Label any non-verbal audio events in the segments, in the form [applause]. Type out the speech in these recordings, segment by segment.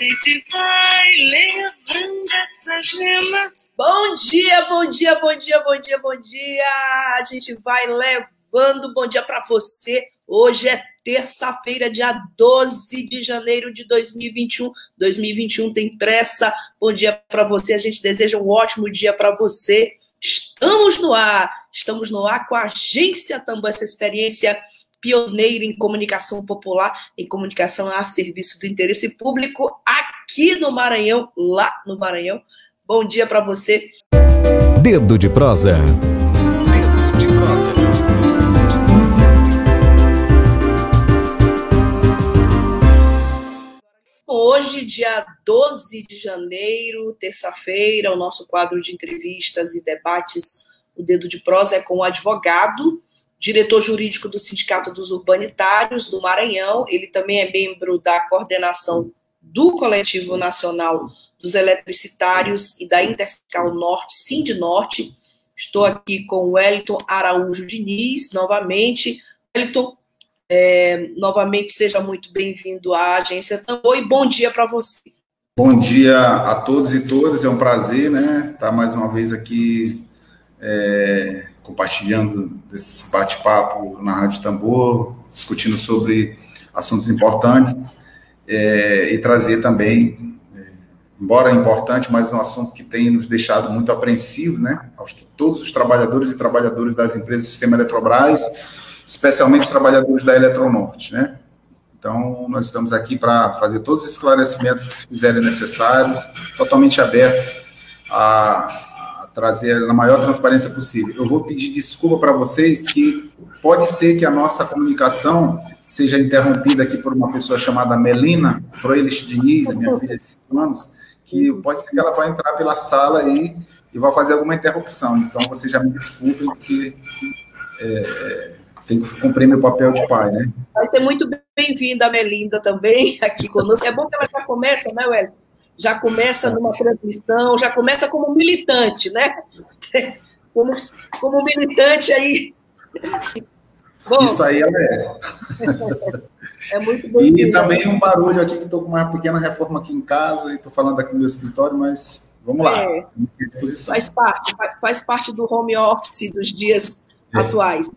Gente vai levando essa gema. Bom dia, bom dia, bom dia, bom dia, bom dia. A gente vai levando bom dia para você. Hoje é terça-feira, dia 12 de janeiro de 2021. 2021 tem pressa. Bom dia para você. A gente deseja um ótimo dia para você. Estamos no ar. Estamos no ar com a agência Tambor, essa experiência pioneiro em comunicação popular, em comunicação a serviço do interesse público aqui no Maranhão, lá no Maranhão. Bom dia para você. Dedo de prosa. Dedo de prosa. Hoje, dia 12 de janeiro, terça-feira, o nosso quadro de entrevistas e debates, o Dedo de Prosa, é com o advogado diretor jurídico do Sindicato dos Urbanitários do Maranhão. Ele também é membro da coordenação do Coletivo Nacional dos Eletricitários e da Intercal Norte, Sind Norte. Estou aqui com o Wellington Araújo Diniz, novamente. Wellington, é, novamente, seja muito bem-vindo à agência Tambor e bom dia para você. Bom dia a todos e todas, é um prazer, né, estar mais uma vez aqui é, compartilhando esse bate-papo na Rádio Tambor, discutindo sobre assuntos importantes é, e trazer também, é, embora importante, mas um assunto que tem nos deixado muito apreensivos, né, aos todos os trabalhadores e trabalhadoras das empresas do Sistema Eletrobras, especialmente os trabalhadores da Eletronorte, né. Então, nós estamos aqui para fazer todos os esclarecimentos que se fizerem necessários, totalmente abertos a trazer na maior transparência possível. Eu vou pedir desculpa para vocês que pode ser que a nossa comunicação seja interrompida aqui por uma pessoa chamada Melina Freilich Diniz, a minha filha de 5 anos, que pode ser que ela vá entrar pela sala e, e vai fazer alguma interrupção. Então, vocês já me desculpem, porque é, tem que cumprir meu papel de pai, né? Vai ser muito bem-vinda a Melinda também aqui conosco. É bom que ela já começa, né, Wellington? Já começa numa transmissão, já começa como militante, né? [laughs] Como, como militante aí. Bom, Isso aí é. [laughs] é muito bom. E também um barulho aqui, que estou com uma pequena reforma aqui em casa e estou falando aqui no meu escritório, mas vamos lá. É, faz parte, faz parte do home office dos dias. Atuais.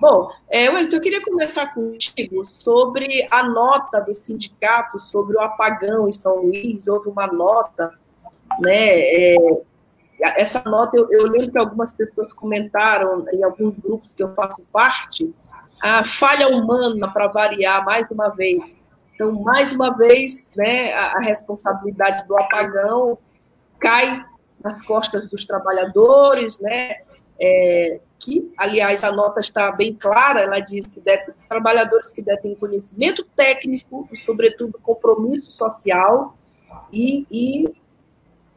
Bom, é, Wellington, eu queria começar contigo sobre a nota do sindicato sobre o apagão em São Luís. Houve uma nota, né? É, essa nota, eu, eu, lembro que algumas pessoas comentaram em alguns grupos que eu faço parte, a falha humana para variar mais uma vez. Então, mais uma vez, né, a, a responsabilidade do apagão cai nas costas dos trabalhadores, né? É, que, aliás, a nota está bem clara, ela diz que deve, trabalhadores que detêm conhecimento técnico e, sobretudo, compromisso social, e, e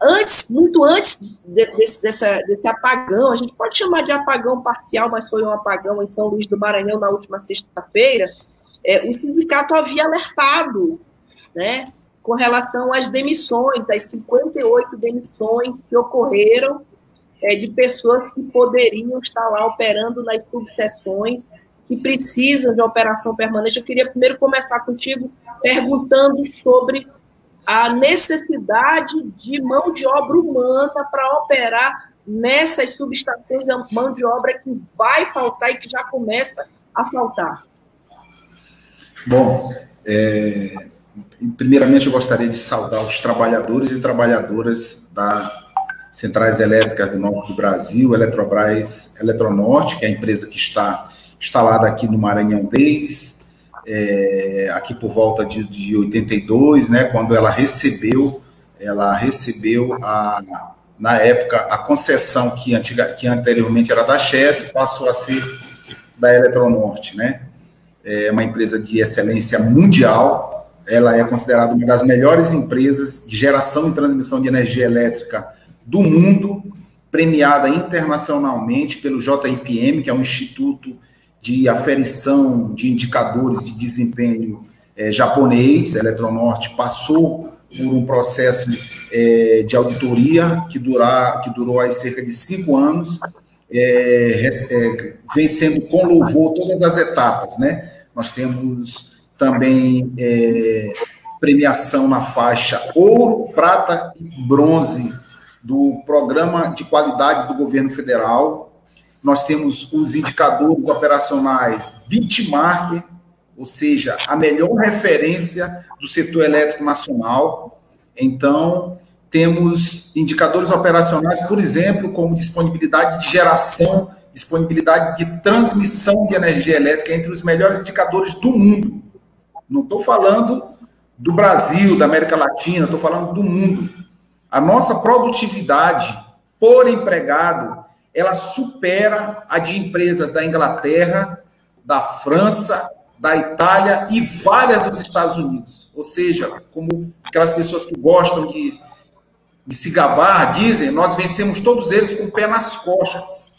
antes, muito antes de, desse, dessa, desse apagão, a gente pode chamar de apagão parcial, mas foi um apagão em São Luís do Maranhão na última sexta-feira, é, o sindicato havia alertado, né, com relação às demissões, às 58 demissões que ocorreram é, de pessoas que poderiam estar lá operando nas subseções que precisam de operação permanente. Eu queria primeiro começar contigo perguntando sobre a necessidade de mão de obra humana para operar nessas subestações, a mão de obra que vai faltar e que já começa a faltar. Bom, é, primeiramente eu gostaria de saudar os trabalhadores e trabalhadoras da centrais elétricas do norte do Brasil, Eletrobras Eletronorte, que é a empresa que está instalada aqui no Maranhão desde é, aqui por volta de, de 82, né, quando ela recebeu, ela recebeu a, na época a concessão que, antiga, que anteriormente era da Chess, passou a ser da Eletronorte, né? É uma empresa de excelência mundial, ela é considerada uma das melhores empresas de geração e transmissão de energia elétrica do mundo, premiada internacionalmente pelo JIPM, que é um instituto de aferição de indicadores de desempenho é, japonês. A Eletronorte passou por um processo é, de auditoria que, durar, que durou aí cerca de cinco anos, é, é, vencendo com louvor todas as etapas, né? Nós temos também é, premiação na faixa ouro, prata e bronze do Programa de Qualidade do Governo Federal. Nós temos os indicadores operacionais Bitmark, ou seja, a melhor referência do setor elétrico nacional. Então, temos indicadores operacionais, por exemplo, como disponibilidade de geração, disponibilidade de transmissão de energia elétrica entre os melhores indicadores do mundo. Não estou falando do Brasil, da América Latina, estou falando do mundo. A nossa produtividade por empregado, ela supera a de empresas da Inglaterra, da França, da Itália e várias dos Estados Unidos. Ou seja, como aquelas pessoas que gostam de, de se gabar dizem, nós vencemos todos eles com o pé nas costas.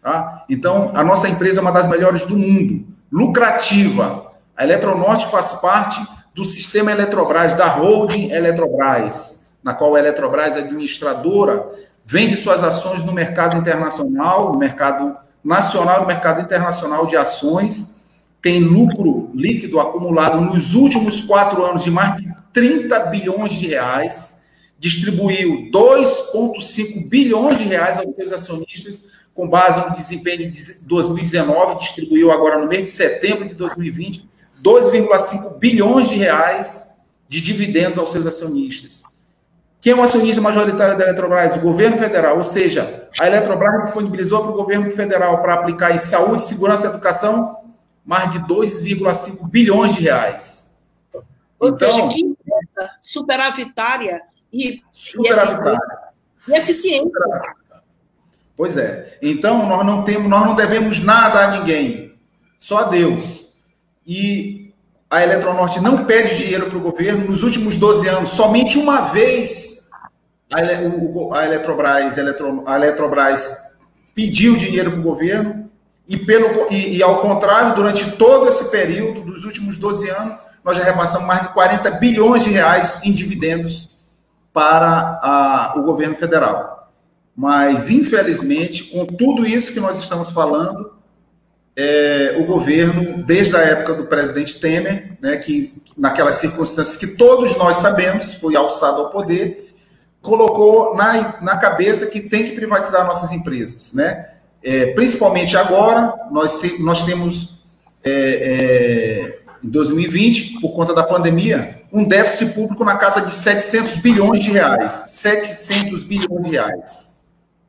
Tá? Então, a nossa empresa é uma das melhores do mundo, lucrativa. A Eletronorte faz parte do sistema Eletrobras, da holding Eletrobras, na qual a Eletrobras administradora, vende suas ações no mercado internacional, no mercado nacional no mercado internacional de ações, tem lucro líquido acumulado nos últimos quatro anos de mais de 30 bilhões de reais, distribuiu 2,5 bilhões de reais aos seus acionistas, com base no desempenho de 2019, distribuiu agora no mês de setembro de 2020 2,5 bilhões de reais de dividendos aos seus acionistas. Quem é o acionista majoritário da Eletrobras? O governo federal, ou seja, a Eletrobras disponibilizou para o governo federal para aplicar em saúde, segurança e educação mais de 2,5 bilhões de reais. Ou então, seja, que empresa superavitária e, superavitária. e eficiente. Pois é. Então, nós não temos, nós não devemos nada a ninguém, só a Deus. E a Eletronorte não pede dinheiro para o governo. Nos últimos 12 anos, somente uma vez a, Eletrobras, a Eletrobras pediu dinheiro para o governo e, pelo, e, e, ao contrário, durante todo esse período, dos últimos 12 anos, nós já repassamos mais de 40 bilhões de reais em dividendos para a, o governo federal. Mas, infelizmente, com tudo isso que nós estamos falando, é, o governo, desde a época do presidente Temer, né, que naquelas circunstâncias que todos nós sabemos, foi alçado ao poder, colocou na, na cabeça que tem que privatizar nossas empresas, né? é, principalmente agora, nós, te, nós temos, é, é, em 2020, por conta da pandemia, um déficit público na casa de 700 bilhões de reais. 700 bilhões de reais.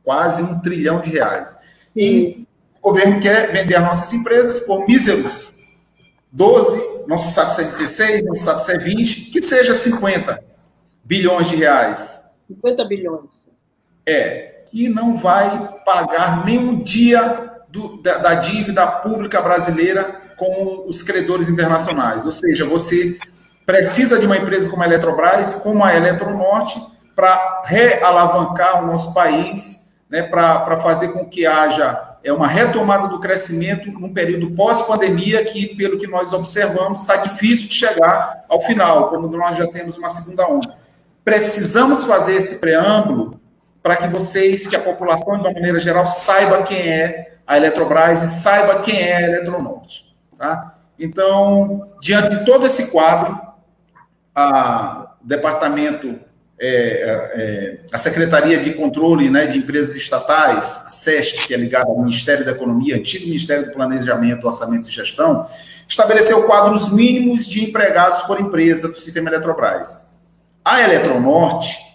Quase um trilhão de reais. E o governo quer vender as nossas empresas por míseros 12, não se sabe se é 16, não se sabe se é 20, que seja 50 bilhões de reais. 50 bilhões. É, que não vai pagar nenhum dia do, da, da, dívida pública brasileira com os credores internacionais. Ou seja, você precisa de uma empresa como a Eletrobras, como a Eletronorte, para realavancar o nosso país, né, para fazer com que haja é uma retomada do crescimento num período pós-pandemia que, pelo que nós observamos, está difícil de chegar ao final, como nós já temos uma segunda onda. Precisamos fazer esse preâmbulo para que vocês, que a população, de uma maneira geral, saiba quem é a Eletrobras e saiba quem é a Eletronorte. Tá? Então, diante de todo esse quadro, a departamento, é, é, a Secretaria de Controle né, de Empresas Estatais, a SEST, que é ligada ao Ministério da Economia, antigo Ministério do Planejamento, Orçamento e Gestão, estabeleceu quadros mínimos de empregados por empresa do sistema Eletrobras. A Eletronorte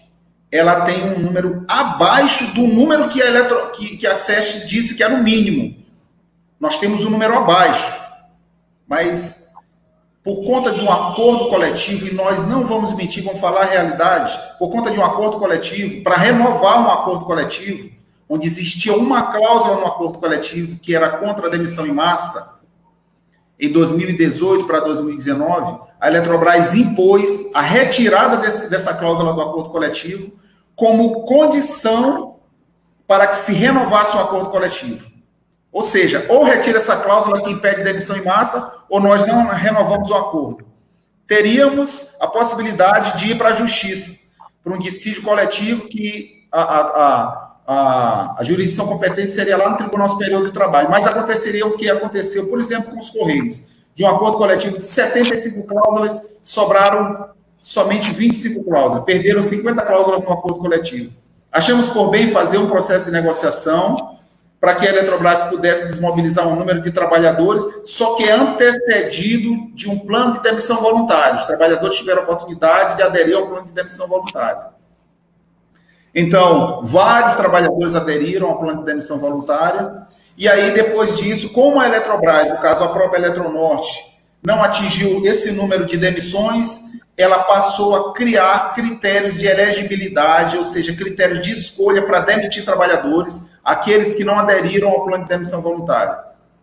ela tem um número abaixo do número que a, Eletro, que, que a SEST disse que era o mínimo. Nós temos um número abaixo. Mas, por conta de um acordo coletivo, e nós não vamos mentir, vamos falar a realidade, por conta de um acordo coletivo, para renovar um acordo coletivo, onde existia uma cláusula no acordo coletivo que era contra a demissão em massa, em 2018 para 2019, a Eletrobras impôs a retirada desse, dessa cláusula do acordo coletivo como condição para que se renovasse o acordo coletivo. Ou seja, ou retira essa cláusula que impede demissão em massa, ou nós não renovamos o acordo. Teríamos a possibilidade de ir para a justiça, para um dissídio coletivo que a, a, a, a, jurisdição competente seria lá no Tribunal Superior do Trabalho. Mas aconteceria o que aconteceu, por exemplo, com os Correios de um acordo coletivo de 75 cláusulas, sobraram somente 25 cláusulas, perderam 50 cláusulas no acordo coletivo. Achamos por bem fazer um processo de negociação para que a Eletrobras pudesse desmobilizar um número de trabalhadores, só que antecedido de um plano de demissão voluntária. Os trabalhadores tiveram a oportunidade de aderir ao plano de demissão voluntária. Então, vários trabalhadores aderiram ao plano de demissão voluntária e aí, depois disso, como a Eletrobras, no caso a própria Eletronorte, não atingiu esse número de demissões, ela passou a criar critérios de elegibilidade, ou seja, critérios de escolha para demitir trabalhadores, aqueles que não aderiram ao plano de demissão voluntária.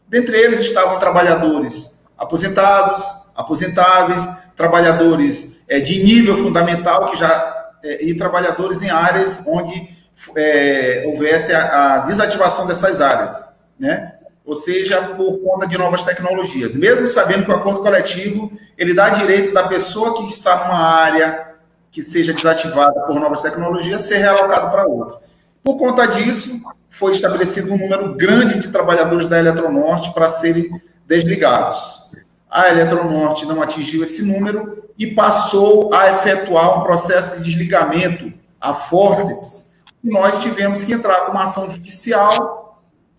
Dentre eles estavam trabalhadores aposentados, aposentáveis, trabalhadores é, de nível fundamental que já é, e trabalhadores em áreas onde é, houvesse a, a desativação dessas áreas né? Ou seja, por conta de novas tecnologias. Mesmo sabendo que o acordo coletivo ele dá direito da pessoa que está numa área que seja desativada por novas tecnologias ser realocado para outra. Por conta disso, foi estabelecido um número grande de trabalhadores da Eletronorte para serem desligados. A Eletronorte não atingiu esse número e passou a efetuar um processo de desligamento a forceps. E nós tivemos que entrar com uma ação judicial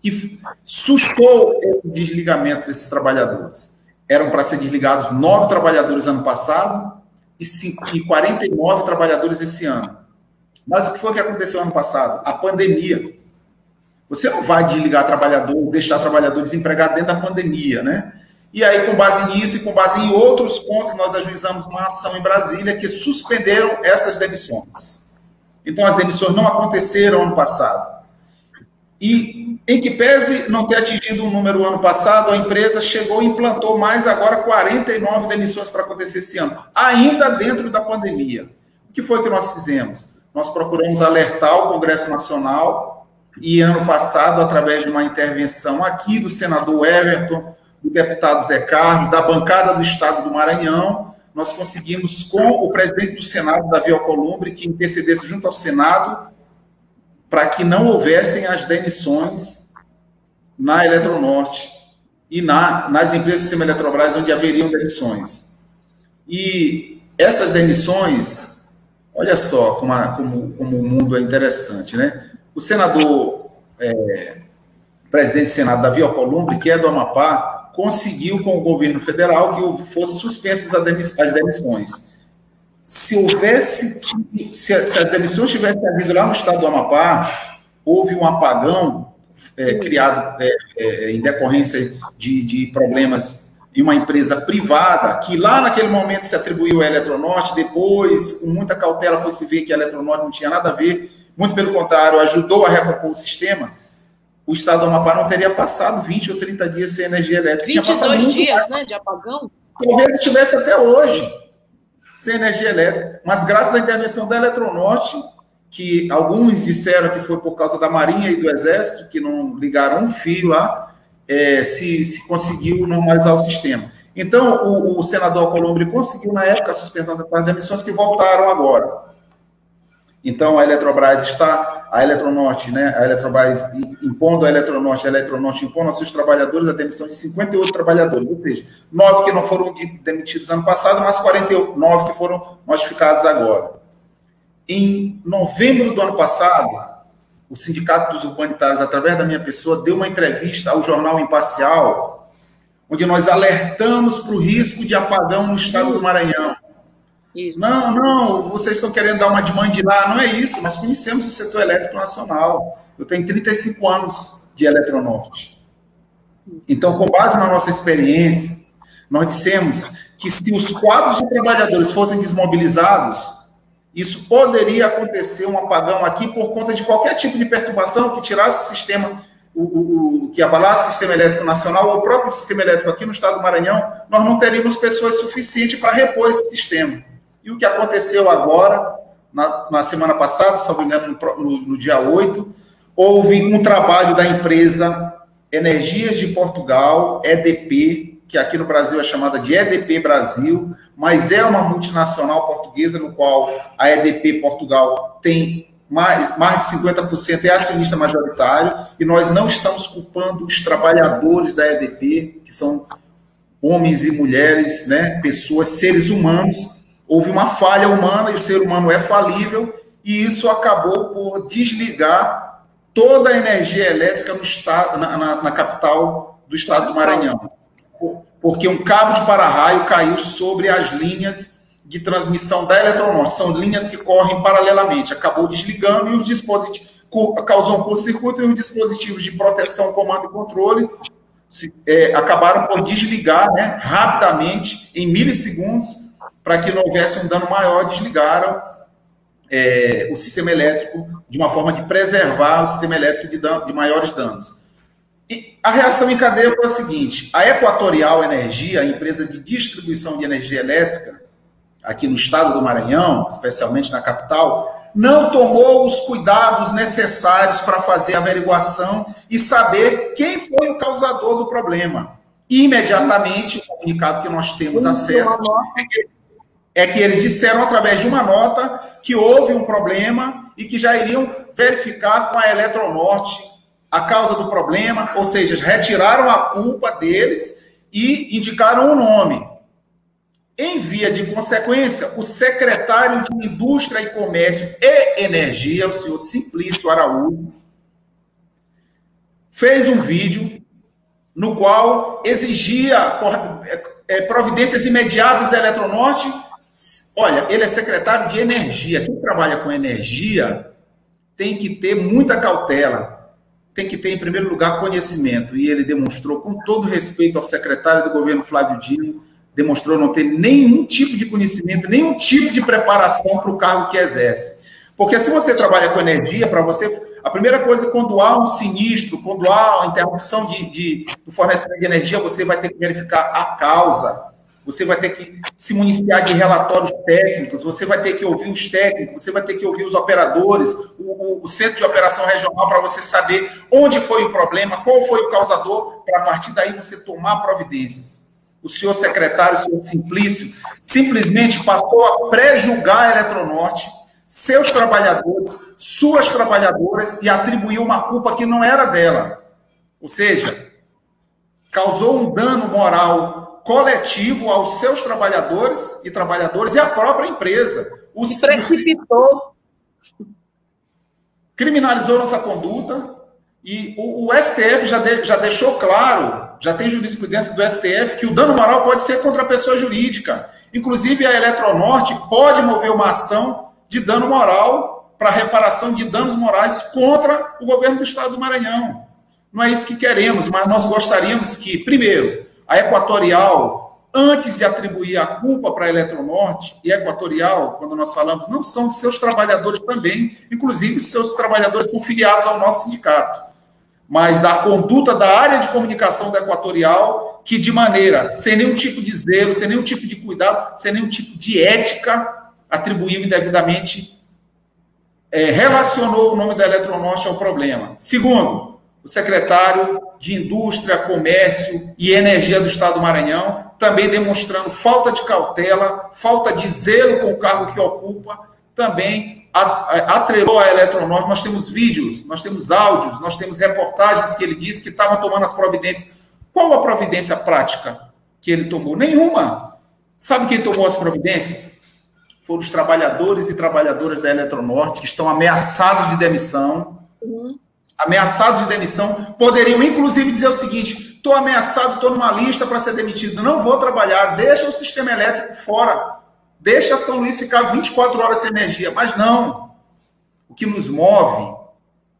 que sustou o desligamento desses trabalhadores. Eram para ser desligados nove trabalhadores ano passado e, e 49 trabalhadores esse ano. Mas o que foi que aconteceu ano passado? A pandemia. Você não vai desligar trabalhador, deixar trabalhador desempregado dentro da pandemia, né? E aí, com base nisso e com base em outros pontos, nós ajuizamos uma ação em Brasília que suspenderam essas demissões. Então, as demissões não aconteceram ano passado. E em que pese não ter atingido um número ano passado, a empresa chegou e implantou mais agora 49 demissões para acontecer esse ano, ainda dentro da pandemia. O que foi que nós fizemos? Nós procuramos alertar o Congresso Nacional e ano passado, através de uma intervenção aqui do senador Everton, do deputado Zé Carlos, da bancada do Estado do Maranhão, nós conseguimos com o presidente do Senado, Davi Alcolumbre, que intercedesse junto ao Senado para que não houvessem as demissões na Eletronorte e na, nas empresas do sistema Eletrobras, onde haveriam demissões. E essas demissões, olha só como, a, como, como o mundo é interessante, né? O senador, é, presidente do Senado, Davi Alcolumbre, que é do Amapá, conseguiu com o governo federal que fossem suspensas as demissões se houvesse, se, se, as demissões tivessem havido lá no estado do Amapá, houve um apagão é, criado é, é, em decorrência de, de, problemas em uma empresa privada, que lá naquele momento se atribuiu à Eletronorte, depois, com muita cautela, foi se ver que a Eletronorte não tinha nada a ver, muito pelo contrário, ajudou a recompor o sistema, o estado do Amapá não teria passado 20 ou 30 dias sem energia elétrica. 22 dias, né, de apagão? Talvez estivesse até hoje sem energia elétrica. Mas graças à intervenção da Eletronorte, que alguns disseram que foi por causa da Marinha e do Exército, que não ligaram um fio lá, é, se, se conseguiu normalizar o sistema. Então, o, o senador Colombre conseguiu, na época, a suspensão das demissões que voltaram agora. Então, a Eletrobras está, a Eletronorte, né, a Eletrobras impondo a Eletronorte, a Eletronorte impondo aos seus trabalhadores a demissão de 58 trabalhadores, ou seja, nove que não foram demitidos ano passado, mas 49 que foram notificados agora. Em novembro do ano passado, o Sindicato dos Urbanitários, através da minha pessoa, deu uma entrevista ao jornal Imparcial, onde nós alertamos para o risco de apagão no estado do Maranhão. Isso. Não, não, vocês estão querendo dar uma de mãe de lá, não é isso, nós conhecemos o setor elétrico nacional. Eu tenho 35 anos de Eletronorte. Então, com base na nossa experiência, nós dissemos que se os quadros de trabalhadores fossem desmobilizados, isso poderia acontecer um apagão aqui por conta de qualquer tipo de perturbação que tirasse o sistema o, o, o, que abalasse o sistema elétrico nacional, ou o próprio sistema elétrico aqui no estado do Maranhão, nós não teríamos pessoas suficientes para repor esse sistema. E o que aconteceu agora, na, na semana passada, se não me engano, no, no, dia 8, houve um trabalho da empresa Energias de Portugal, EDP, que aqui no Brasil é chamada de EDP Brasil, mas é uma multinacional portuguesa no qual a EDP Portugal tem mais, mais de 50% é acionista majoritário, e nós não estamos culpando os trabalhadores da EDP, que são homens e mulheres, né, pessoas, seres humanos. Houve uma falha humana e o ser humano é falível, e isso acabou por desligar toda a energia elétrica no estado, na, na, na capital do estado do Maranhão. Porque um cabo de para-raio caiu sobre as linhas de transmissão da Eletronorte. São linhas que correm paralelamente. Acabou desligando e os dispositivos causou um curto-circuito e os dispositivos de proteção, comando e controle se, é, acabaram por desligar né, rapidamente, em milissegundos, para que não houvesse um dano maior, desligaram é, o sistema elétrico de uma forma de preservar o sistema elétrico de, de maiores danos. E a reação em cadeia foi a seguinte: a Equatorial Energia, a empresa de distribuição de energia elétrica, aqui no estado do Maranhão, especialmente na capital, não tomou os cuidados necessários para fazer a averiguação e saber quem foi o causador do problema. Imediatamente, o comunicado que nós temos acesso é que, é que eles disseram, através de uma nota, que houve um problema e que já iriam verificar com a Eletronorte a causa do problema, ou seja, retiraram a culpa deles e indicaram o nome. Em via de consequência, o secretário de Indústria e Comércio e Energia, o senhor Simplício Araújo, fez um vídeo no qual exigia é, providências imediatas da Eletronorte. Olha, ele é secretário de Energia. Quem trabalha com energia tem que ter muita cautela, tem que ter, em primeiro lugar, conhecimento. E ele demonstrou, com todo respeito ao secretário do governo Flávio Dino, demonstrou não ter nenhum tipo de conhecimento, nenhum tipo de preparação para o cargo que exerce. Porque se você trabalha com energia, para você, a primeira coisa, quando há um sinistro, quando há uma interrupção de, de, do fornecimento de energia, você vai ter que verificar a causa, você vai ter que se municiar de relatórios técnicos, você vai ter que ouvir os técnicos, você vai ter que ouvir os operadores, o, o, o centro de operação regional, para você saber onde foi o problema, qual foi o causador, para a partir daí você tomar providências o senhor secretário, o senhor Simplício, simplesmente passou a pré-julgar a Eletronorte, seus trabalhadores, suas trabalhadoras, e atribuiu uma culpa que não era dela. Ou seja, causou um dano moral coletivo aos seus trabalhadores e trabalhadoras e à própria empresa. O, precipitou. Criminalizou nossa conduta, e o, o STF já, de, já deixou claro, já tem jurisprudência do STF, que o dano moral pode ser contra a pessoa jurídica. Inclusive, a Eletronorte pode mover uma ação de dano moral para reparação de danos morais contra o governo do estado do Maranhão. Não é isso que queremos, mas nós gostaríamos que, primeiro, a Equatorial, antes de atribuir a culpa para a Eletronorte, e a Equatorial, quando nós falamos, não são seus trabalhadores também, inclusive seus trabalhadores são filiados ao nosso sindicato mas da conduta da área de comunicação da Equatorial, que de maneira, sem nenhum tipo de zelo, sem nenhum tipo de cuidado, sem nenhum tipo de ética, atribuiu indevidamente, é, relacionou o nome da Eletronorte ao problema. Segundo, o secretário de Indústria, Comércio e Energia do Estado do Maranhão, também demonstrando falta de cautela, falta de zelo com o cargo que ocupa, também atrelou a Eletronorte, nós temos vídeos, nós temos áudios, nós temos reportagens que ele disse que estava tomando as providências. Qual a providência prática que ele tomou? Nenhuma. Sabe quem tomou as providências? Foram os trabalhadores e trabalhadoras da Eletronorte que estão ameaçados de demissão. Uhum. Ameaçados de demissão. Poderiam, inclusive, dizer o seguinte: estou ameaçado, estou numa lista para ser demitido, não vou trabalhar, deixa o sistema elétrico fora Deixa São Luís ficar 24 horas sem energia. Mas não. O que nos move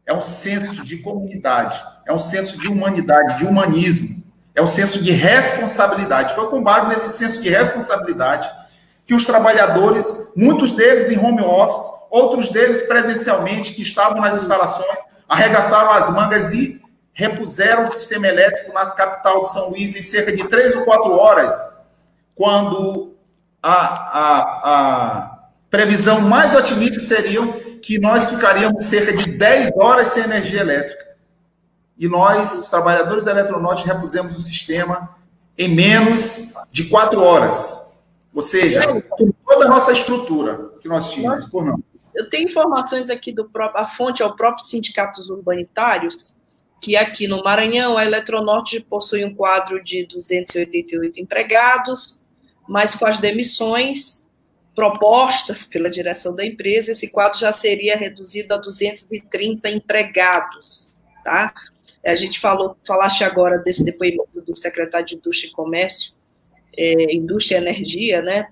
é um senso de comunidade, é um senso de humanidade, de humanismo, é um senso de responsabilidade. Foi com base nesse senso de responsabilidade que os trabalhadores, muitos deles em home office, outros deles presencialmente, que estavam nas instalações, arregaçaram as mangas e repuseram o sistema elétrico na capital de São Luís em cerca de três ou quatro horas, quando a, a, a previsão mais otimista seria que nós ficaríamos cerca de 10 horas sem energia elétrica. E nós, os trabalhadores da Eletronorte, repusemos o sistema em menos de quatro horas. Ou seja, com toda a nossa estrutura que nós tínhamos, por não. Eu tenho informações aqui do próprio, a fonte é o próprio sindicatos urbanitários, que aqui no Maranhão a Eletronorte possui um quadro de 288 empregados, mas com as demissões propostas pela direção da empresa, esse quadro já seria reduzido a 230 empregados, tá? A gente falou, falaste agora desse depoimento do secretário de Indústria e Comércio, é, Indústria e Energia, né?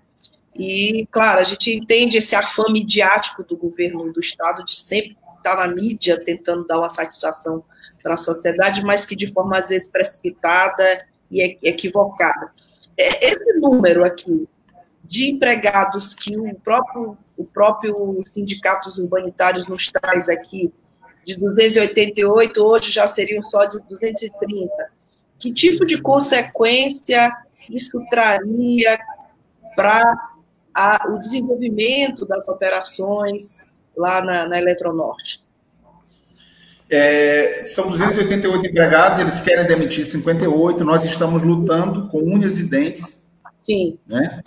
E, claro, a gente entende esse afã midiático do governo do Estado de sempre estar na mídia tentando dar uma satisfação para a sociedade, mas que de forma, às vezes, precipitada e equivocada. É, esse número aqui de empregados que o próprio, o próprio sindicatos urbanitários nos traz aqui, de 288, hoje já seriam só de 230. Que tipo de consequência isso traria para o desenvolvimento das operações lá na, na Eletronorte? É, são 288 empregados, eles querem demitir 58, nós estamos lutando com unhas e dentes Sim. Né,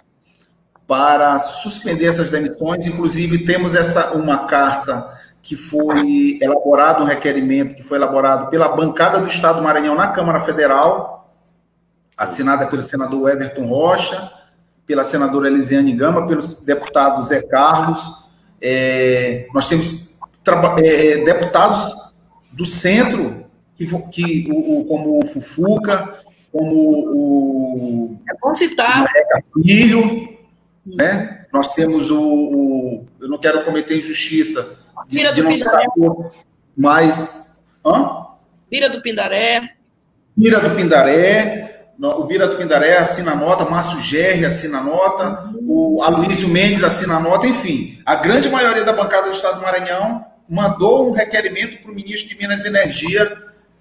para suspender essas demissões. Inclusive, temos essa uma carta que foi elaborado, um requerimento que foi elaborado pela bancada do Estado do Maranhão na Câmara Federal, assinada pelo senador Everton Rocha, pela senadora Elisiane Gama, pelo deputado Zé Carlos. É, nós temos é, deputados do centro, que, que o, o, como o Fufuca, como o. É bom citar. Filho, né? Nós temos o, o, Eu não quero cometer injustiça. De, Vira do Pindaré. mas. Hã? Vira do Pindaré. Vira do Pindaré. O Bira Pindaré assina nota, Márcio Gerri assina nota, o Aloysio Mendes assina nota, enfim. A grande maioria da bancada do Estado do Maranhão mandou um requerimento para o ministro de Minas e Energia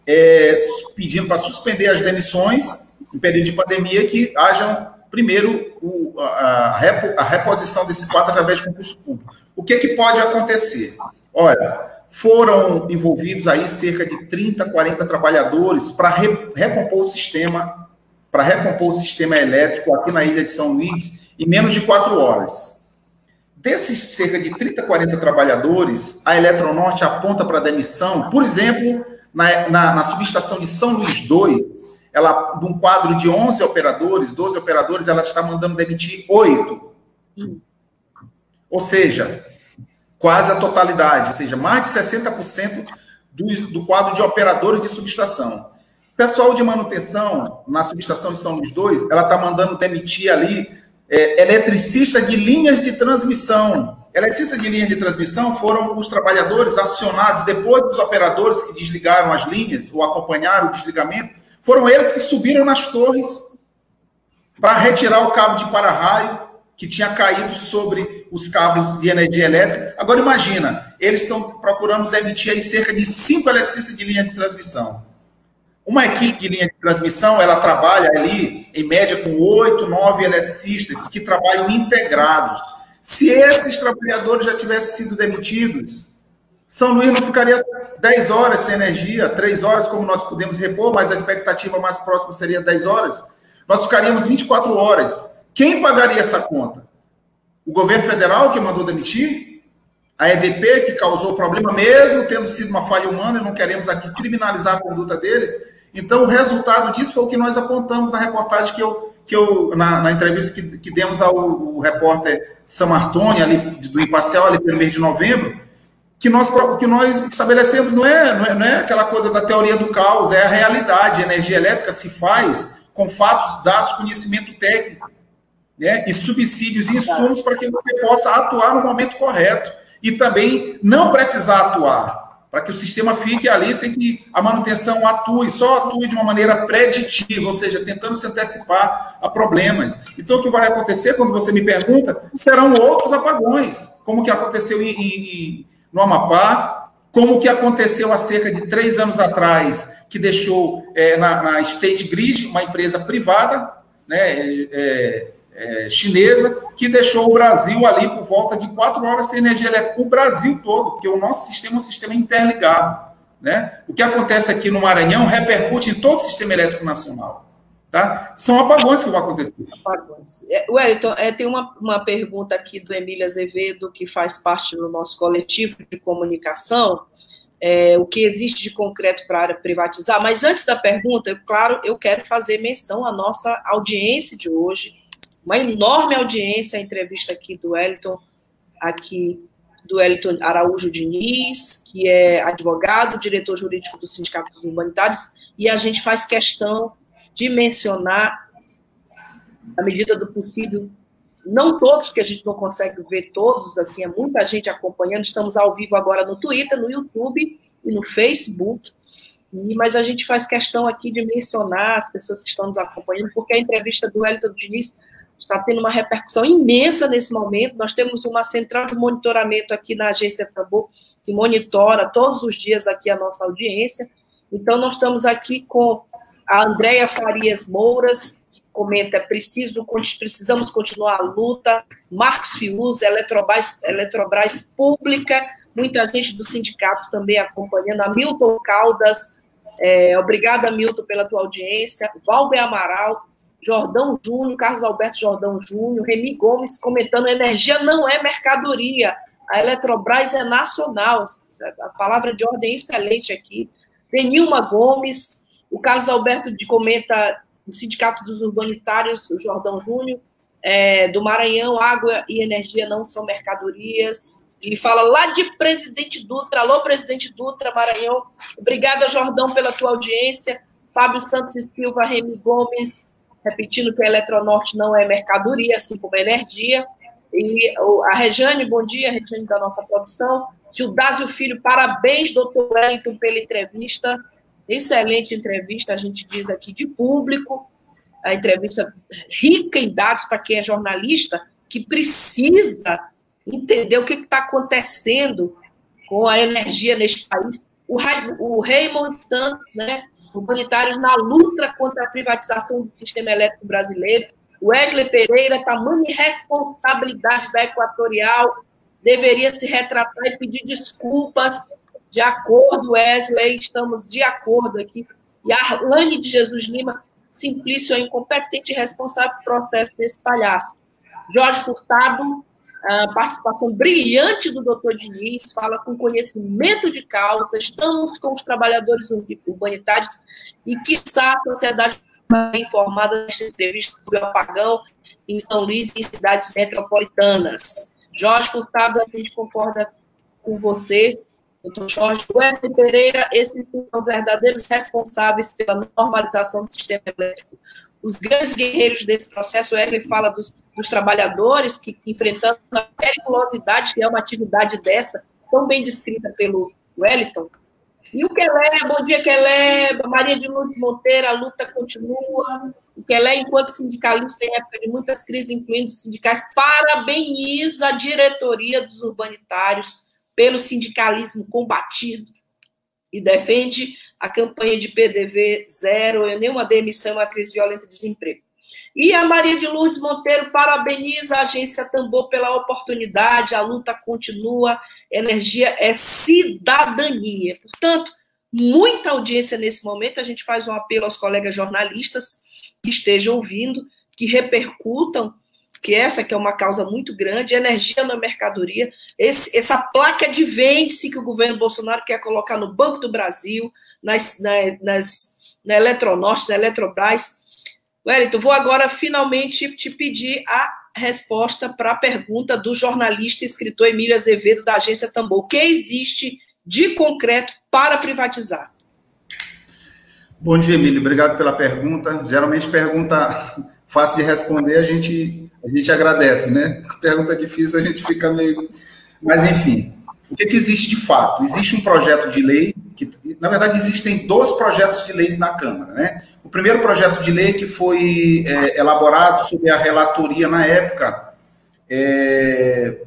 é, pedindo para suspender as demissões em período de pandemia que hajam primeiro o, a, a, reposição desse quadro através de concurso público. O que, que pode acontecer? Olha, foram envolvidos aí cerca de 30, 40 trabalhadores para re, recompor o sistema, para recompor o sistema elétrico aqui na ilha de São Luís em menos de quatro horas. Desses cerca de 30, 40 trabalhadores, a Eletronorte aponta para demissão, por exemplo, na, na, na, subestação de São Luís 2, ela, de um quadro de 11 operadores, 12 operadores, ela está mandando demitir 8. Hum. Ou seja, quase a totalidade, ou seja, mais de 60% do, do quadro de operadores de subestação. Pessoal de manutenção na subestação de São Luís 2, ela está mandando demitir ali é, eletricista de linhas de transmissão. Eletricista de linhas de transmissão foram os trabalhadores acionados depois dos operadores que desligaram as linhas ou acompanharam o desligamento. Foram eles que subiram nas torres para retirar o cabo de para-raio que tinha caído sobre os cabos de energia elétrica. Agora imagina, eles estão procurando demitir aí cerca de cinco eletricistas de linha de transmissão. Uma equipe de linha de transmissão, ela trabalha ali, em média, com oito, nove eletricistas que trabalham integrados. Se esses trabalhadores já tivessem sido demitidos, São Luís não ficaria 10 horas sem energia, 3 horas como nós podemos repor, mas a expectativa mais próxima seria 10 horas. Nós ficaríamos 24 horas. Quem pagaria essa conta? O governo federal que mandou demitir? A EDP que causou o problema, mesmo tendo sido uma falha humana, e não queremos aqui criminalizar a conduta deles, então, o resultado disso foi o que nós apontamos na reportagem que eu, que eu na, na entrevista que, que, demos ao, repórter Samartoni, ali do Imparcial, ali pelo mês de novembro, que nós, que nós estabelecemos não é, não é, não é aquela coisa da teoria do caos, é a realidade. A energia elétrica se faz com fatos, dados, conhecimento técnico, né? e subsídios e insumos para que você possa atuar no momento correto. E também não precisar atuar para que o sistema fique ali sem que a manutenção atue, só atue de uma maneira preditiva, ou seja, tentando se antecipar a problemas. Então, o que vai acontecer, quando você me pergunta, serão outros apagões, como que aconteceu em, em, no Amapá, como que aconteceu há cerca de três anos atrás, que deixou é, na, na, State Grid, uma empresa privada, né, é, é, chinesa, que deixou o Brasil ali por volta de quatro horas sem energia elétrica, o Brasil todo, porque o nosso sistema é um sistema interligado. Né? O que acontece aqui no Maranhão repercute em todo o sistema elétrico nacional. Tá? São apagões que vão acontecer. Apagões. É, Wellington, é, tem uma, uma pergunta aqui do Emílio Azevedo, que faz parte do nosso coletivo de comunicação, é, o que existe de concreto para privatizar. Mas antes da pergunta, eu, claro, eu quero fazer menção à nossa audiência de hoje, uma enorme audiência, a entrevista aqui do Wellington, aqui do Wellington Araújo Diniz, que é advogado, diretor jurídico do Sindicato dos Humanitários, e a gente faz questão de mencionar, à medida do possível, não todos, porque a gente não consegue ver todos, assim, é muita gente acompanhando. Estamos ao vivo agora no Twitter, no YouTube e no Facebook. E, mas a gente faz questão aqui de mencionar as pessoas que estão nos acompanhando, porque a entrevista do Wellington Diniz está tendo uma repercussão imensa nesse momento. Nós temos uma central de monitoramento aqui na agência Tambor, que monitora todos os dias aqui a nossa audiência. Então, nós estamos aqui com a Andréia Farias Mouras, que comenta, preciso, precisamos continuar a luta. Marcos Fius, Eletrobras, Eletrobras Pública, muita gente do sindicato também acompanhando. Hamilton Caldas, é, obrigada, Milton, pela tua audiência. Valber Amaral, Jordão Júnior, Carlos Alberto Jordão Júnior, Remy Gomes comentando: energia não é mercadoria, a Eletrobras é nacional. A palavra de ordem é excelente aqui. Denilma Gomes, o Carlos Alberto comenta o Sindicato dos Urbanitários, o Jordão Júnior, é, do Maranhão, água e energia não são mercadorias. Ele fala lá de Presidente Dutra. Alô, Presidente Dutra, Maranhão. Obrigada, Jordão, pela tua audiência. Fábio Santos e Silva, Remy Gomes, repetindo que a Eletronorte não é mercadoria, assim como a energia. E a Rejane, bom dia, Rejane da nossa produção. Gildásio Filho, parabéns, doutor Wellington, pela entrevista. Excelente entrevista, a gente diz aqui de público, a entrevista rica em dados para quem é jornalista, que precisa entender o que está acontecendo com a energia neste país. O, o Raymond Santos, né, humanitários na luta contra a privatização do sistema elétrico brasileiro. Wesley Pereira, tamanha irresponsabilidade da Equatorial, deveria se retratar e pedir desculpas de acordo, Wesley, estamos de acordo aqui. E Arlane de Jesus Lima, Simplício é incompetente e responsável pelo processo desse palhaço. Jorge Furtado, participação brilhante do doutor Diniz, fala com conhecimento de causa, estamos com os trabalhadores humanitários e, quiçá, a sociedade informada nesta entrevista sobre o apagão em São Luís e em cidades metropolitanas. Jorge Furtado, a gente concorda com você doutor Jorge Wesley Pereira, esses são verdadeiros responsáveis pela normalização do sistema elétrico. Os grandes guerreiros desse processo, Wesley fala dos, dos trabalhadores que, enfrentando a periculosidade que é uma atividade dessa, tão bem descrita pelo Wellington. E o Kelé, bom dia, Kelé, Maria de Lourdes Monteiro, a luta continua. O Kelé, enquanto sindicalista, em época de muitas crises, incluindo sindicais, parabeniza a diretoria dos urbanitários pelo sindicalismo combatido e defende a campanha de PDV zero, nenhuma demissão, uma crise violenta de desemprego. E a Maria de Lourdes Monteiro parabeniza a agência Tambor pela oportunidade, a luta continua, energia é cidadania. Portanto, muita audiência nesse momento, a gente faz um apelo aos colegas jornalistas que estejam ouvindo, que repercutam que essa que é uma causa muito grande, energia na mercadoria, esse, essa placa de vende-se que o governo Bolsonaro quer colocar no Banco do Brasil, nas, nas, na Eletronorte, na Eletrobras. Wellington, vou agora finalmente te pedir a resposta para a pergunta do jornalista e escritor Emílio Azevedo, da agência Tambor. O que existe de concreto para privatizar? Bom dia, Emílio. Obrigado pela pergunta. Geralmente pergunta fácil de responder, a gente, a gente agradece, né? [laughs] Pergunta difícil, a gente fica meio. Mas, enfim, o que, que existe de fato? Existe um projeto de lei, que, na verdade, existem dois projetos de lei na Câmara, né? O primeiro projeto de lei que foi é, elaborado sob a relatoria, na época, é,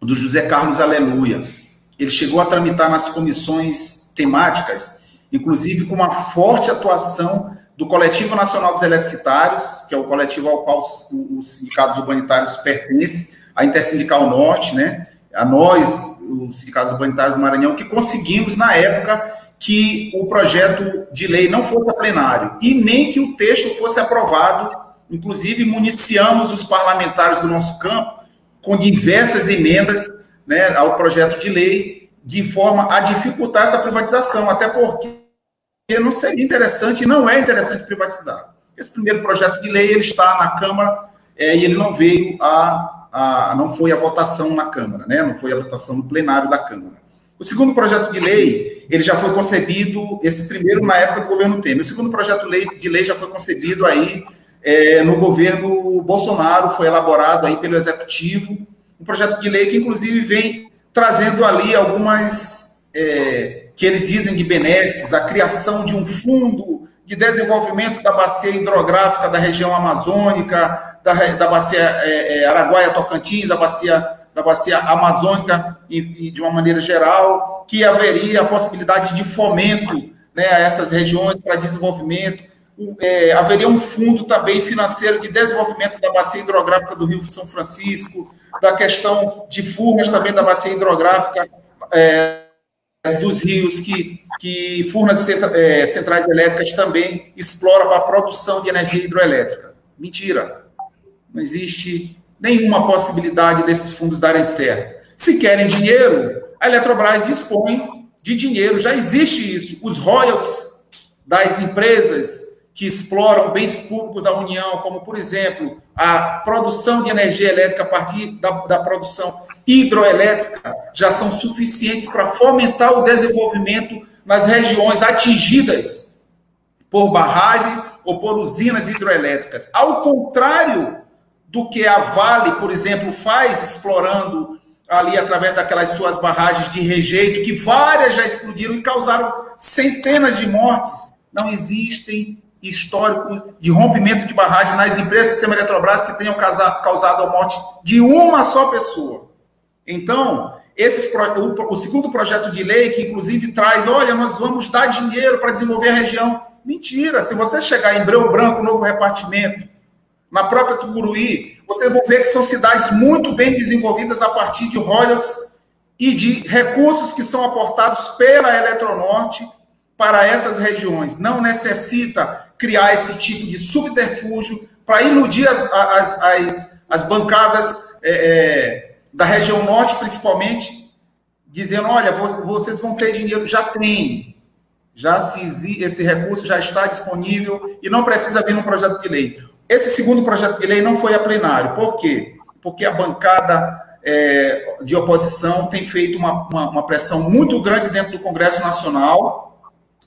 do José Carlos Aleluia. ele chegou a tramitar nas comissões temáticas, inclusive com uma forte atuação do Coletivo Nacional dos Eletricitários, que é o coletivo ao qual os, os sindicatos urbanitários pertencem, a Intersindical Norte, né? A nós, os sindicatos urbanitários do Maranhão, que conseguimos, na época, que o projeto de lei não fosse a plenário e nem que o texto fosse aprovado. Inclusive, municiamos os parlamentares do nosso campo com diversas emendas né, ao projeto de lei, de forma a dificultar essa privatização, até porque não seria interessante, não é interessante privatizar. Esse primeiro projeto de lei ele está na Câmara é, e ele não veio a, a, não foi a votação na Câmara, né? não foi a votação no plenário da Câmara. O segundo projeto de lei, ele já foi concebido, esse primeiro na época do governo Temer. O segundo projeto de lei já foi concebido aí é, no governo Bolsonaro, foi elaborado aí pelo Executivo, um projeto de lei que, inclusive, vem trazendo ali algumas, é, que eles dizem de benesses, a criação de um fundo de desenvolvimento da bacia hidrográfica da região amazônica, da, da bacia é, é Araguaia-Tocantins, da bacia da bacia amazônica e, e, de uma maneira geral, que haveria a possibilidade de fomento né, a essas regiões para desenvolvimento. É, haveria um fundo também financeiro de desenvolvimento da bacia hidrográfica do Rio São Francisco, da questão de Furnas também da bacia hidrográfica é, dos rios que, que Furnas é, centrais elétricas também exploram para a produção de energia hidroelétrica. Mentira. Não existe nenhuma possibilidade desses fundos darem certo. Se querem dinheiro, a Eletrobras dispõe de dinheiro, já existe isso. Os royalties das empresas que exploram bens públicos da União, como, por exemplo, a produção de energia elétrica a partir da, da produção hidroelétrica, já são suficientes para fomentar o desenvolvimento nas regiões atingidas por barragens ou por usinas hidroelétricas. Ao contrário do que a Vale, por exemplo, faz explorando ali através daquelas suas barragens de rejeito, que várias já explodiram e causaram centenas de mortes. Não existem históricos de rompimento de barragem nas empresas do sistema Eletrobras que tenham causado a morte de uma só pessoa. Então, esses, o, o segundo projeto de lei, que inclusive traz, olha, nós vamos dar dinheiro para desenvolver a região. Mentira, se você chegar em Breu Branco, novo repartimento, na própria Tucuruí, vocês vão ver que são cidades muito bem desenvolvidas a partir de royalties e de recursos que são aportados pela Eletronorte para essas regiões. Não necessita criar esse tipo de subterfúgio para iludir as, as, as, as bancadas é, é, da região norte, principalmente, dizendo: olha, vocês vão ter dinheiro, já tem. Já se, esse recurso já está disponível e não precisa vir num projeto de lei. Esse segundo projeto de lei não foi a plenário. Por quê? Porque a bancada é, de oposição tem feito uma, uma, uma, pressão muito grande dentro do Congresso Nacional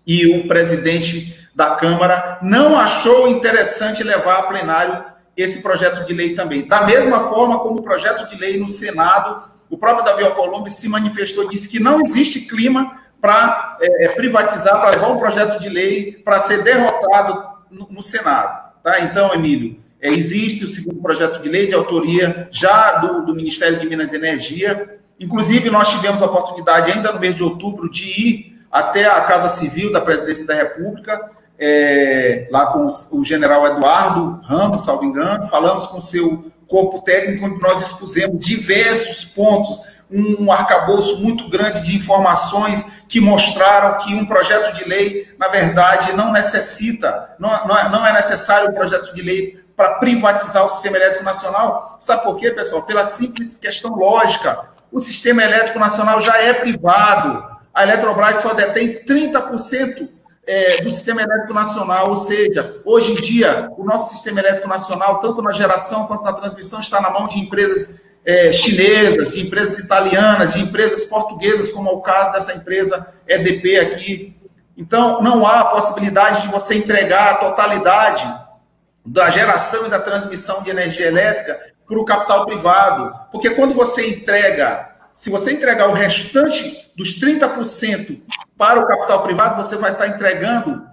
e o presidente da Câmara não achou interessante levar a plenário esse projeto de lei também. Da mesma forma como o projeto de lei no Senado, o próprio Davi Alcolumbre se manifestou, disse que não existe clima para é, privatizar, para levar um projeto de lei para ser derrotado no, no Senado. Tá? Então, Emílio, é, existe o segundo projeto de lei de autoria já do, do Ministério de Minas e Energia. Inclusive, nós tivemos a oportunidade, ainda no mês de outubro, de ir até a Casa Civil da Presidência da República, é, lá com o general Eduardo Ramos, salvo engano, falamos com seu corpo técnico, onde nós expusemos diversos pontos, um arcabouço muito grande de informações que mostraram que um projeto de lei, na verdade, não necessita, não, não, é, não é necessário um projeto de lei para privatizar o sistema elétrico nacional. Sabe por quê, pessoal? Pela simples questão lógica. O sistema elétrico nacional já é privado. A Eletrobras só detém 30% é, do sistema elétrico nacional, ou seja, hoje em dia, o nosso sistema elétrico nacional, tanto na geração quanto na transmissão, está na mão de empresas é, chinesas, de empresas italianas, de empresas portuguesas, como é o caso dessa empresa EDP aqui. Então, não há possibilidade de você entregar a totalidade da geração e da transmissão de energia elétrica para o capital privado. Porque quando você entrega, se você entregar o restante dos 30% para o capital privado, você vai estar entregando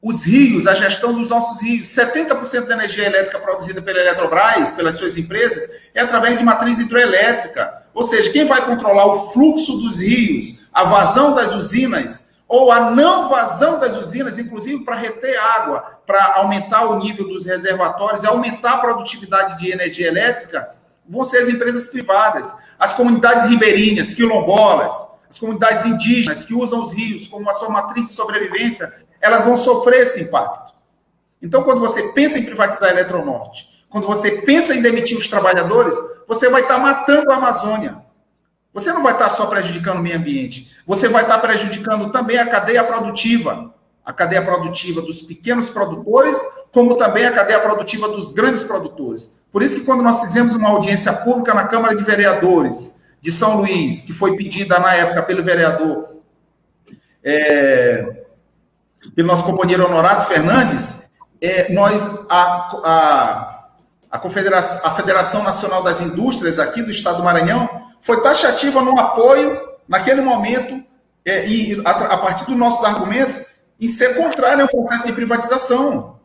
os rios, a gestão dos nossos rios. 70% da energia elétrica produzida pela Eletrobras, pelas suas empresas, é através de matriz hidroelétrica. Ou seja, quem vai controlar o fluxo dos rios, a vazão das usinas, ou a não vazão das usinas, inclusive para reter água, para aumentar o nível dos reservatórios e aumentar a produtividade de energia elétrica, vão ser as empresas privadas. As comunidades ribeirinhas, quilombolas, as comunidades indígenas que usam os rios como a sua matriz de sobrevivência, elas vão sofrer esse impacto. Então, quando você pensa em privatizar a Eletronorte, quando você pensa em demitir os trabalhadores, você vai estar matando a Amazônia. Você não vai estar só prejudicando o meio ambiente, você vai estar prejudicando também a cadeia produtiva, a cadeia produtiva dos pequenos produtores, como também a cadeia produtiva dos grandes produtores. Por isso que quando nós fizemos uma audiência pública na Câmara de Vereadores de São Luís, que foi pedida na época pelo vereador, é, pelo nosso companheiro Honorato Fernandes, é, nós, a, a, a, Confederação, a Federação Nacional das Indústrias aqui do Estado do Maranhão foi taxativa no apoio, naquele momento, é, e a, a, partir dos nossos argumentos, em ser contrário ao processo de privatização.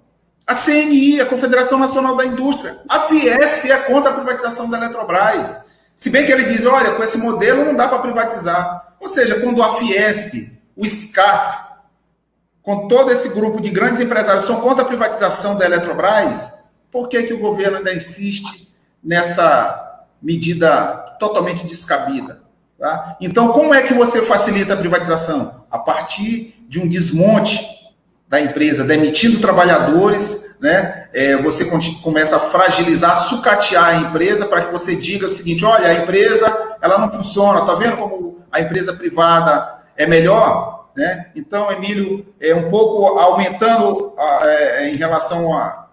A CNI, a Confederação Nacional da Indústria, a Fiesp é contra a privatização da Eletrobras. Se bem que ele diz, olha, com esse modelo não dá para privatizar. Ou seja, quando a Fiesp, o SCAF, com todo esse grupo de grandes empresários são contra a privatização da Eletrobras, por que, que o governo ainda insiste nessa medida totalmente descabida? Tá? Então, como é que você facilita a privatização? A partir de um desmonte da empresa, demitindo trabalhadores, né? É, você começa a fragilizar, sucatear a empresa para que você diga o seguinte: olha, a empresa ela não funciona, tá vendo como a empresa privada é melhor? Né? Então, Emílio, é um pouco aumentando é, em relação a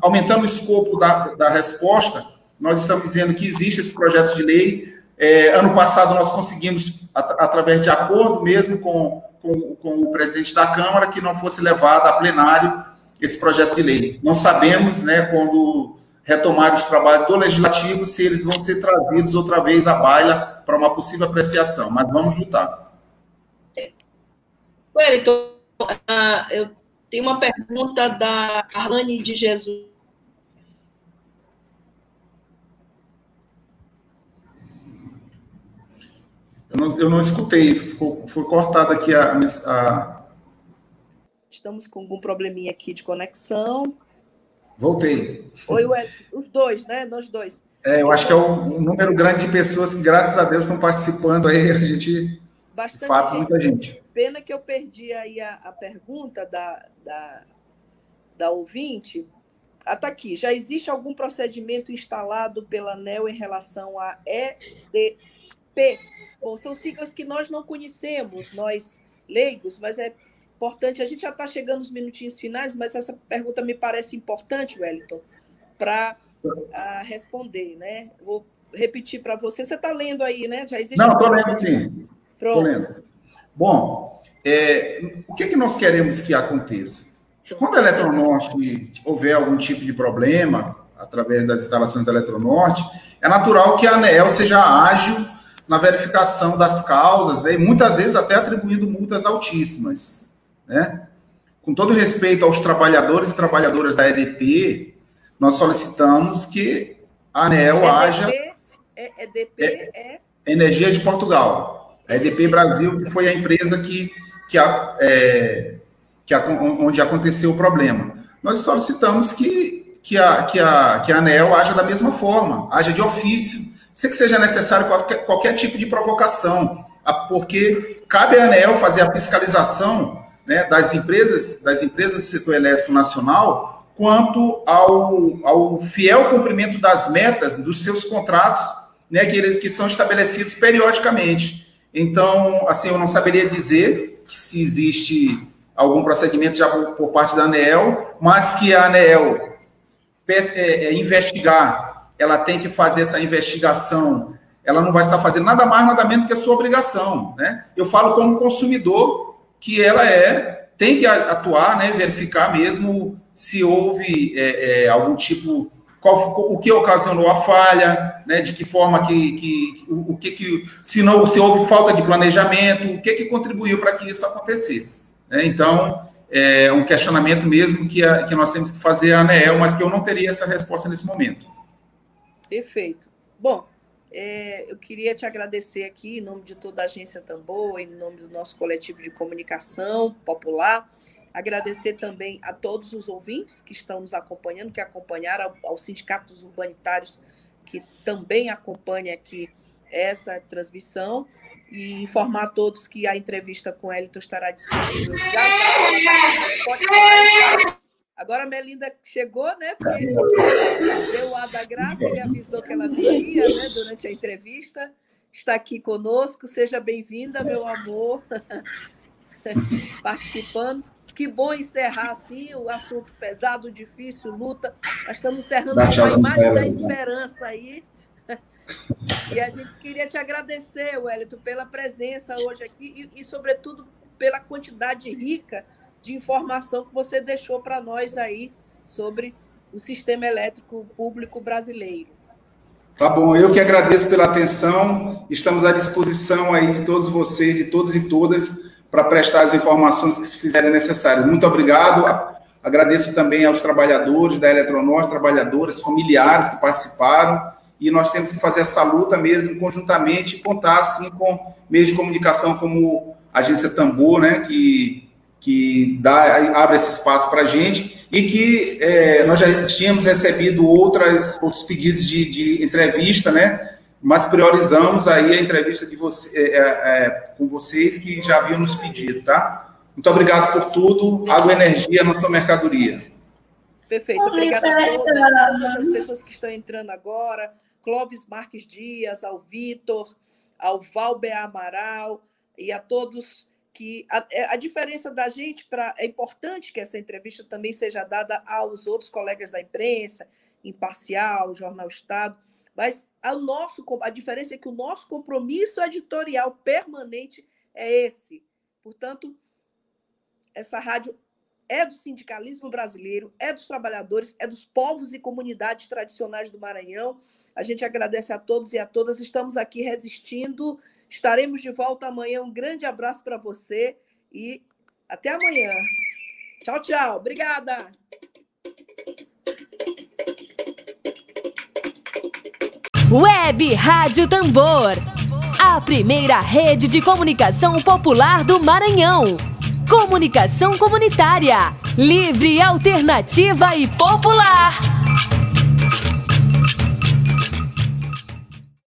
aumentando o escopo da, da resposta, nós estamos dizendo que existe esse projeto de lei. É, ano passado nós conseguimos, at através de acordo mesmo com, com, com, o presidente da Câmara, que não fosse levado a plenário esse projeto de lei. Não sabemos, né, quando retomar os trabalhos do legislativo, se eles vão ser trazidos outra vez à baila para uma possível apreciação, mas vamos lutar. Wellington, uh, eu tenho uma pergunta da Arlane de Jesus. Eu não, eu não escutei, ficou, foi cortada aqui a, a. Estamos com algum probleminha aqui de conexão. Voltei. Oi. Os dois, né? Nós dois. É, eu acho que é um, número grande de pessoas que, graças a Deus, estão participando aí. A gente. Bastante de fato, muita gente. Pena que eu perdi aí a, a pergunta da, da, da ouvinte. Ah, tá aqui. Já existe algum procedimento instalado pela ANEL em relação a EDP? Bom, são siglas que nós não conhecemos, nós leigos, mas é importante. A gente já está chegando nos minutinhos finais, mas essa pergunta me parece importante, Wellington, para ah, responder, né? Vou repetir para você. Você está lendo aí, né? Já existe. Não, estou lendo sim. Estou lendo. Bom, é, o que, é que nós queremos que aconteça? Quando a Eletronorte houver algum tipo de problema, através das instalações da Eletronorte, é natural que a ANEEL seja ágil na verificação das causas, né, e muitas vezes até atribuindo multas altíssimas. Né? Com todo respeito aos trabalhadores e trabalhadoras da EDP, nós solicitamos que a ANEEL EDP, haja. EDP é, é, Energia de Portugal. A EDP Brasil, que foi a empresa que, que, é, que a, onde aconteceu o problema. Nós solicitamos que, que, a, que, a, que a ANEL haja da mesma forma, haja de ofício, sem que seja necessário qualquer, qualquer tipo de provocação, porque cabe à ANEL fazer a fiscalização né, das empresas das empresas do setor elétrico nacional quanto ao, ao fiel cumprimento das metas dos seus contratos né, que, eles, que são estabelecidos periodicamente. Então, assim, eu não saberia dizer se existe algum procedimento já por, por parte da ANEEL, mas que a ANEEL é, é, investigar, ela tem que fazer essa investigação, ela não vai estar fazendo nada mais, nada menos que a sua obrigação, né? Eu falo como consumidor que ela é, tem que atuar, né, verificar mesmo se houve é, é, algum tipo qual, o que ocasionou a falha, né, de que forma que, que o, o, que, que se não se houve falta de planejamento, o que que contribuiu para que isso acontecesse. Né? Então é um questionamento mesmo que, a, que nós temos que fazer a ANEEL, mas que eu não teria essa resposta nesse momento. Perfeito. Bom, é, eu queria te agradecer aqui, em nome de toda a agência Tambor, em nome do nosso coletivo de comunicação popular, agradecer também a todos os ouvintes que estão nos acompanhando, que acompanharam, ao, Sindicato dos Urbanitários, que também acompanha aqui essa transmissão, e informar a todos que a entrevista com Elton estará disponível. Já já. Agora a Melinda chegou, né? Porque deu o ar da graça, ele avisou que ela viria né, durante a entrevista. Está aqui conosco. Seja bem-vinda, meu amor, [laughs] participando. Que bom encerrar assim o assunto pesado, difícil, luta. Nós estamos encerrando com a imagem da esperança aí. E a gente queria te agradecer, Wellington, pela presença hoje aqui e, e sobretudo, pela quantidade rica de informação que você deixou para nós aí sobre o sistema elétrico público brasileiro. Tá bom, eu que agradeço pela atenção. Estamos à disposição aí de todos vocês, de todos e todas, para prestar as informações que se fizerem necessárias. Muito obrigado. Agradeço também aos trabalhadores da Eletronorte, trabalhadoras, familiares que participaram. E nós temos que fazer essa luta mesmo conjuntamente e contar assim com meios de comunicação como a agência Tambor, né, que que dá, abre esse espaço para a gente e que é, nós já tínhamos recebido outras, outros pedidos de, de, entrevista, né? Mas priorizamos aí a entrevista de você, é, é, é, com vocês que já haviam nos pedido, tá? Muito obrigado por tudo. Água e energia, nossa mercadoria. Perfeito. Obrigada a todas, a todas as pessoas que estão entrando agora. Clóvis Marques Dias, ao Vitor, ao Valber Amaral e a todos que a, é, a diferença da gente para é importante que essa entrevista também seja dada aos outros colegas da imprensa, imparcial, Jornal Estado, mas a nosso a diferença é que o nosso compromisso editorial permanente é esse. Portanto, essa rádio é do sindicalismo brasileiro, é dos trabalhadores, é dos povos e comunidades tradicionais do Maranhão. A gente agradece a todos e a todas. Estamos aqui resistindo Estaremos de volta amanhã. Um grande abraço para você e até amanhã. Tchau, tchau. Obrigada. Web Rádio Tambor. A primeira rede de comunicação popular do Maranhão. Comunicação comunitária. Livre, alternativa e popular.